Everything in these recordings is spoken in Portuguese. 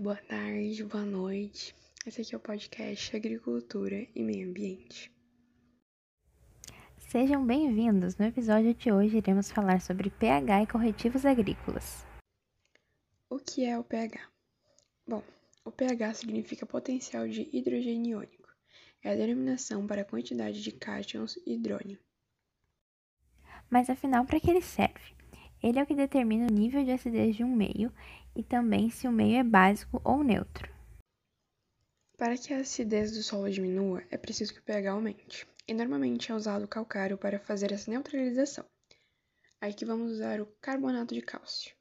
boa tarde, boa noite. Esse aqui é o podcast Agricultura e Meio Ambiente. Sejam bem-vindos. No episódio de hoje iremos falar sobre pH e corretivos agrícolas. O que é o pH? Bom, o pH significa potencial de hidrogênio iônico. É a denominação para a quantidade de cátions e hidrônio. Mas afinal, para que ele serve? Ele é o que determina o nível de acidez de um meio e também se o meio é básico ou neutro. Para que a acidez do solo diminua, é preciso que o pH aumente, e normalmente é usado o calcário para fazer essa neutralização. Aqui vamos usar o carbonato de cálcio,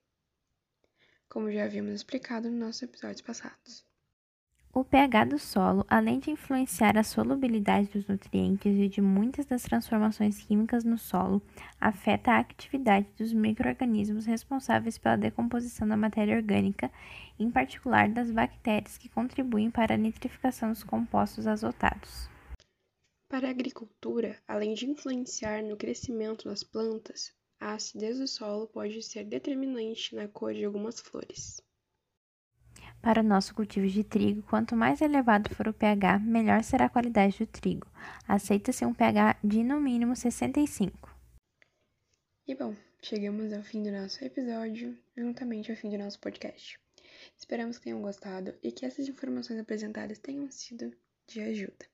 como já havíamos explicado nos nossos episódios passados. O pH do solo, além de influenciar a solubilidade dos nutrientes e de muitas das transformações químicas no solo, afeta a atividade dos microorganismos responsáveis pela decomposição da matéria orgânica, em particular das bactérias que contribuem para a nitrificação dos compostos azotados. Para a agricultura, além de influenciar no crescimento das plantas, a acidez do solo pode ser determinante na cor de algumas flores. Para o nosso cultivo de trigo, quanto mais elevado for o pH, melhor será a qualidade do trigo. Aceita-se um pH de no mínimo 65. E bom, chegamos ao fim do nosso episódio, juntamente ao fim do nosso podcast. Esperamos que tenham gostado e que essas informações apresentadas tenham sido de ajuda.